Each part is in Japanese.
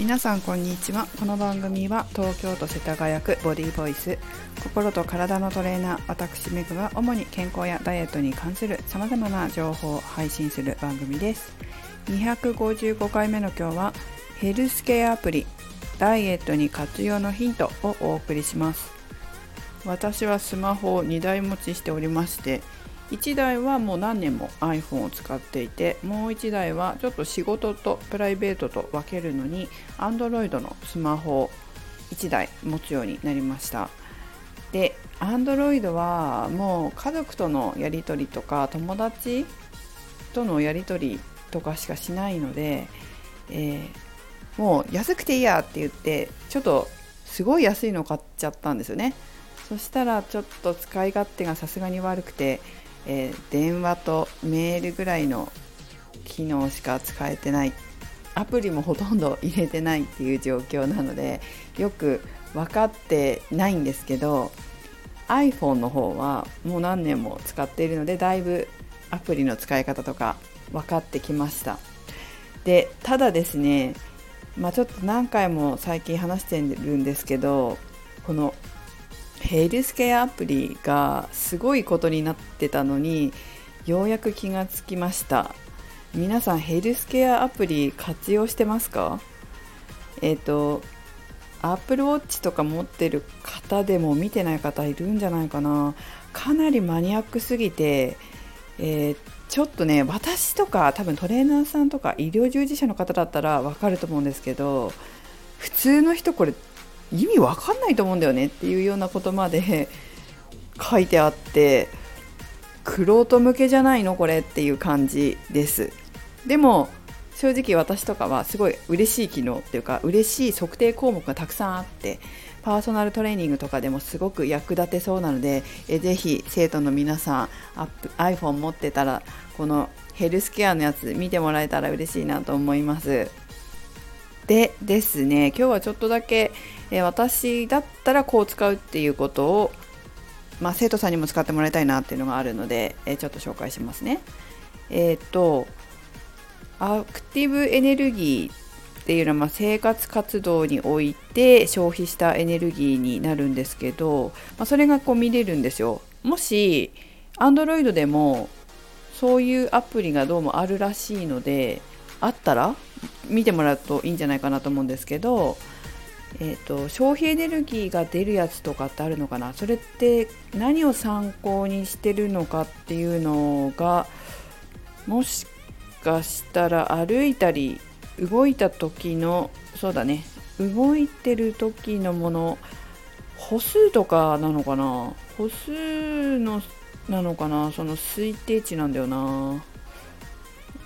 皆さんこんにちは。この番組は東京都世田谷区ボディボイス。心と体のトレーナー私メグが主に健康やダイエットに関するさまざまな情報を配信する番組です。255回目の今日はヘルスケアアプリダイエットに活用のヒントをお送りします。私はスマホを2台持ちしておりまして1台はもう何年も iPhone を使っていてもう1台はちょっと仕事とプライベートと分けるのに Android のスマホを1台持つようになりました。で Android はもう家族とのやり取りとか友達とのやり取りとかしかしないので、えー、もう安くていいやって言ってちょっとすごい安いの買っちゃったんですよね。そしたらちょっと使い勝手がさすがに悪くてえー、電話とメールぐらいの機能しか使えてない。アプリもほとんど入れてないっていう状況なのでよく分かってないんですけど iPhone の方はもう何年も使っているのでだいぶアプリの使い方とか分かってきました。でただですねまあ、ちょっと何回も最近話してるんですけどこのヘルスケアアプリがすごいことになってたのにようやく気がつきました。皆さんヘルスケアアプリ活用してますか？えっ、ー、と Apple Watch とか持ってる方でも見てない方いるんじゃないかな。かなりマニアックすぎて、えー、ちょっとね私とか多分トレーナーさんとか医療従事者の方だったらわかると思うんですけど普通の人これ意味わかんないと思うんだよねっていうようなことまで 書いてあってくろ向けじゃないのこれっていう感じです。でも正直私とかはすごい嬉しい機能っていうか嬉しい測定項目がたくさんあってパーソナルトレーニングとかでもすごく役立てそうなのでえぜひ生徒の皆さん iPhone 持ってたらこのヘルスケアのやつ見てもらえたら嬉しいなと思います。でですね今日はちょっとだけ、え私だったらこう使うっていうことを、まあ、生徒さんにも使ってもらいたいなっていうのがあるので、えちょっと紹介しますね。えっ、ー、とアクティブエネルギーっていうのはま生活活動において消費したエネルギーになるんですけど、まあ、それがこう見れるんですよ。もし Android でもそういうアプリがどうもあるらしいのであったら見てもらうといいんじゃないかなと思うんですけど、えーと、消費エネルギーが出るやつとかってあるのかな？それって何を参考にしてるのかっていうのがもしかしたら歩いたり動いた時のそうだね。動いてる時のもの歩数とかなのかな？歩数のなのかな？その推定値なんだよな。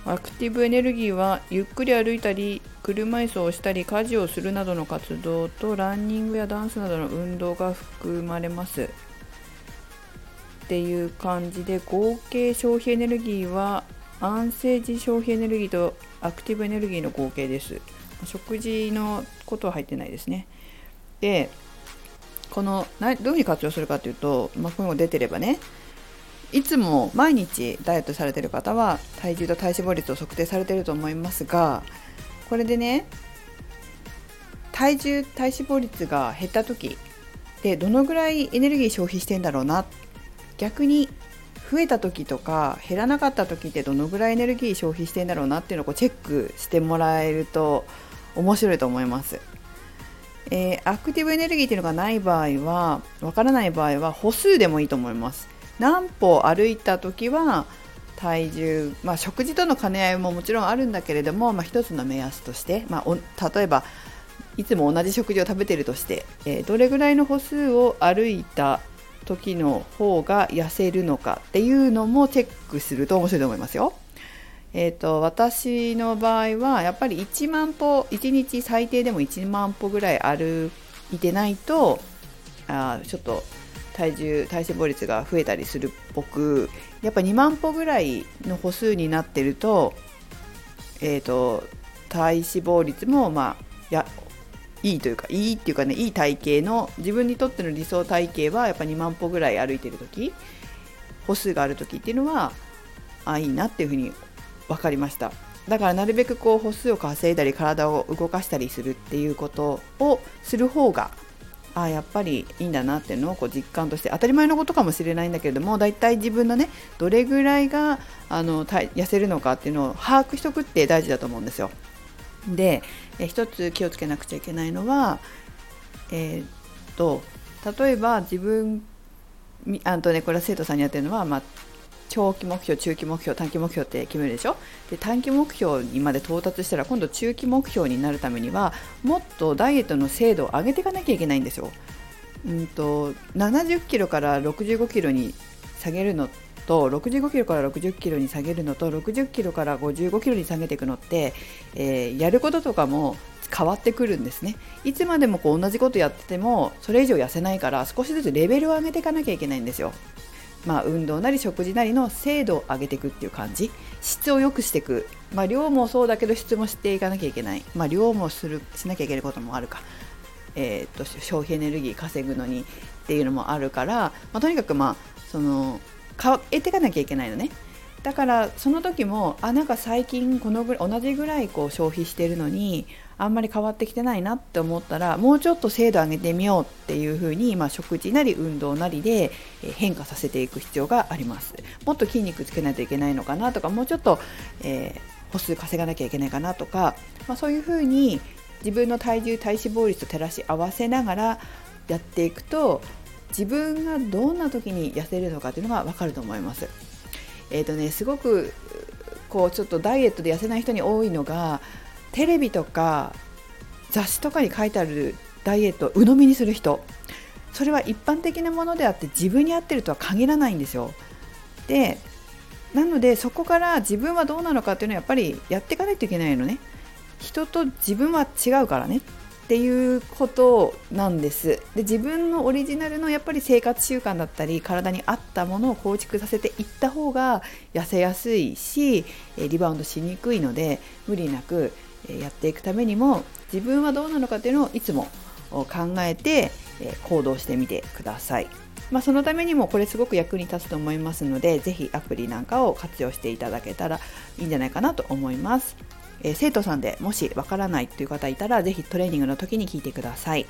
アクティブエネルギーはゆっくり歩いたり車椅子をしたり家事をするなどの活動とランニングやダンスなどの運動が含まれます。っていう感じで合計消費エネルギーは安静時消費エネルギーとアクティブエネルギーの合計です。食事のことは入ってないですね。でこのどういうふうに活用するかというと、まあ、この出てればねいつも毎日ダイエットされてる方は体重と体脂肪率を測定されてると思いますがこれでね体重体脂肪率が減った時でどのぐらいエネルギー消費してんだろうな逆に増えた時とか減らなかった時ってどのぐらいエネルギー消費してんだろうなっていうのをこうチェックしてもらえると面白いと思います。えー、アクティブエネルギーっていうのがない場合はわからない場合は歩数でもいいと思います。何歩歩いた時は体重、まあ、食事との兼ね合いももちろんあるんだけれども、まあ、一つの目安として、まあ、例えばいつも同じ食事を食べているとして、えー、どれぐらいの歩数を歩いた時の方が痩せるのかっていうのもチェックすると面白いと思いますよ。えーと、私の場合はやっぱり1万歩1日最低でも1万歩ぐらい歩いてないとあちょっと体重体脂肪率が増えたりするっぽくやっぱ2万歩ぐらいの歩数になってると,、えーと、体脂肪率もまあやいいというかいいっていうかねいい体型の自分にとっての理想体型はやっぱ2万歩ぐらい歩いてる時歩数がある時っていうのはあいいなっていうふうに分かりました。だからなるべくこう歩数を稼いだり体を動かしたりするっていうことをする方があやっぱりいいんだなっていうのをこう実感として当たり前のことかもしれないんだけれどもだいたい自分のねどれぐらいがあの痩せるのかっていうのを把握しておくって大事だと思うんですよ。でえ一つ気をつけなくちゃいけないのは、えー、っと例えば自分あとねこれは生徒さんにやってるのは、まあ、長期目標、中期目標、短期目標って決めるでしょ？で短期目標にまで到達したら今度中期目標になるためにはもっとダイエットの精度を上げていかなきゃいけないんですよ。うんと70キロから65キロに下げるのと65キロから60キロに下げるのと60キロから55キロに下げていくのって、えー、やることとかも変わってくるんですね。いつまでもこう同じことやっててもそれ以上痩せないから少しずつレベルを上げていかなきゃいけないんですよ。まあ、運動なり食事なりの精度を上げていくっていう感じ。質を良くしていく、まあ、量もそうだけど質もしていかなきゃいけない、まあ、量もするしなきゃいけないこともあるか、えー、と消費エネルギー稼ぐのにっていうのもあるから、まあ、とにかくまあその変えていかなきゃいけないのね。だからその時もあなんか最近このぐらい同じぐらいこう消費してるのにあんまり変わってきてないなって思ったらもうちょっと精度上げてみようっていうふうに、まあ、食事なり運動なりで変化させていく必要がありますもっと筋肉つけないといけないのかなとかもうちょっと、えー、歩数稼がなきゃいけないかなとか、まあ、そういうふうに自分の体重体脂肪率と照らし合わせながらやっていくと自分がどんな時に痩せるのかっていうのが分かると思います。えーとね、すごくこうちょっとダイエットで痩せない人に多いのがテレビとか雑誌とかに書いてあるダイエットを鵜呑みにする人それは一般的なものであって自分に合ってるとは限らないんですよ。でなのでそこから自分はどうなのかっていうのはやっぱりやっていかないといけないのね。人と自分は違うからねっていうことなんですで自分のオリジナルのやっぱり生活習慣だったり体に合ったものを構築させていった方が痩せやすいしリバウンドしにくいので無理なくやっていくためにも自分はどうなのかっていうのをいつも考えて行動してみてください。まあ、そのためにもこれすごく役に立つと思いますので是非アプリなんかを活用していただけたらいいんじゃないかなと思います。えー、生徒さんでもしわからないという方いたらぜひトレーニングの時に聞いてください。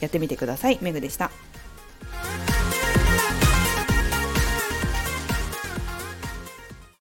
やってみてください。メグでした。